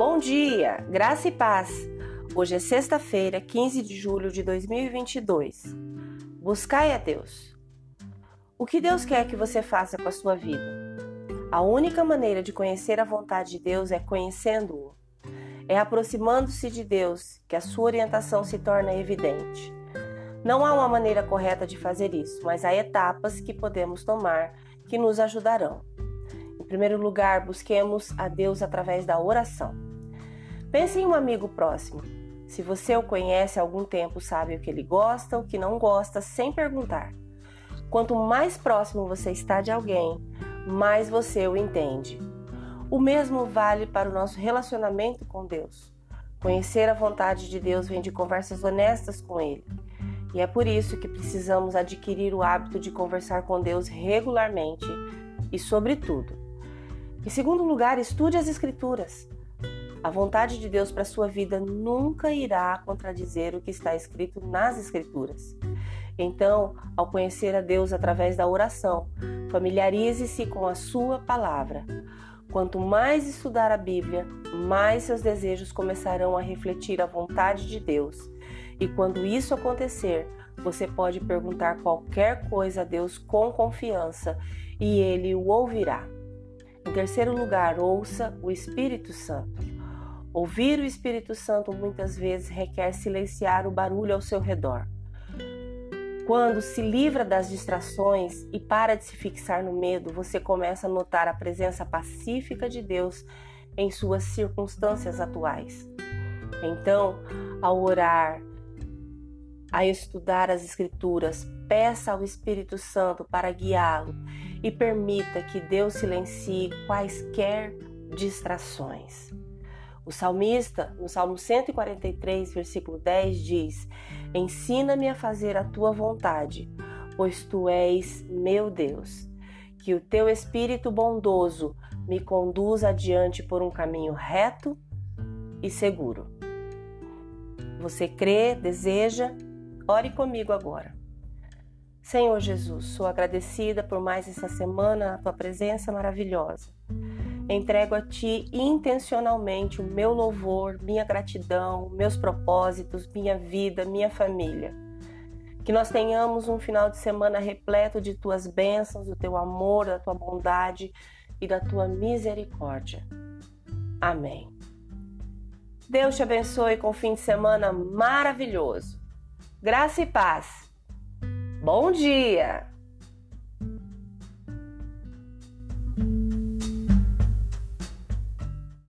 Bom dia, graça e paz. Hoje é sexta-feira, 15 de julho de 2022. Buscai a Deus. O que Deus quer que você faça com a sua vida? A única maneira de conhecer a vontade de Deus é conhecendo-o. É aproximando-se de Deus que a sua orientação se torna evidente. Não há uma maneira correta de fazer isso, mas há etapas que podemos tomar que nos ajudarão. Em primeiro lugar, busquemos a Deus através da oração. Pense em um amigo próximo. Se você o conhece há algum tempo, sabe o que ele gosta, o que não gosta, sem perguntar. Quanto mais próximo você está de alguém, mais você o entende. O mesmo vale para o nosso relacionamento com Deus. Conhecer a vontade de Deus vem de conversas honestas com Ele. E é por isso que precisamos adquirir o hábito de conversar com Deus regularmente e, sobretudo. Em segundo lugar, estude as Escrituras. A vontade de Deus para a sua vida nunca irá contradizer o que está escrito nas Escrituras. Então, ao conhecer a Deus através da oração, familiarize-se com a sua palavra. Quanto mais estudar a Bíblia, mais seus desejos começarão a refletir a vontade de Deus. E quando isso acontecer, você pode perguntar qualquer coisa a Deus com confiança e ele o ouvirá. Em terceiro lugar, ouça o Espírito Santo. Ouvir o Espírito Santo muitas vezes requer silenciar o barulho ao seu redor. Quando se livra das distrações e para de se fixar no medo, você começa a notar a presença pacífica de Deus em suas circunstâncias atuais. Então, ao orar, a estudar as Escrituras, peça ao Espírito Santo para guiá-lo e permita que Deus silencie quaisquer distrações. O salmista, no Salmo 143, versículo 10, diz: Ensina-me a fazer a tua vontade, pois tu és meu Deus. Que o teu espírito bondoso me conduza adiante por um caminho reto e seguro. Você crê, deseja? Ore comigo agora. Senhor Jesus, sou agradecida por mais essa semana, a tua presença maravilhosa. Entrego a Ti intencionalmente o meu louvor, minha gratidão, meus propósitos, minha vida, minha família. Que nós tenhamos um final de semana repleto de Tuas bênçãos, do Teu amor, da Tua bondade e da Tua misericórdia. Amém. Deus te abençoe com um fim de semana maravilhoso. Graça e paz. Bom dia!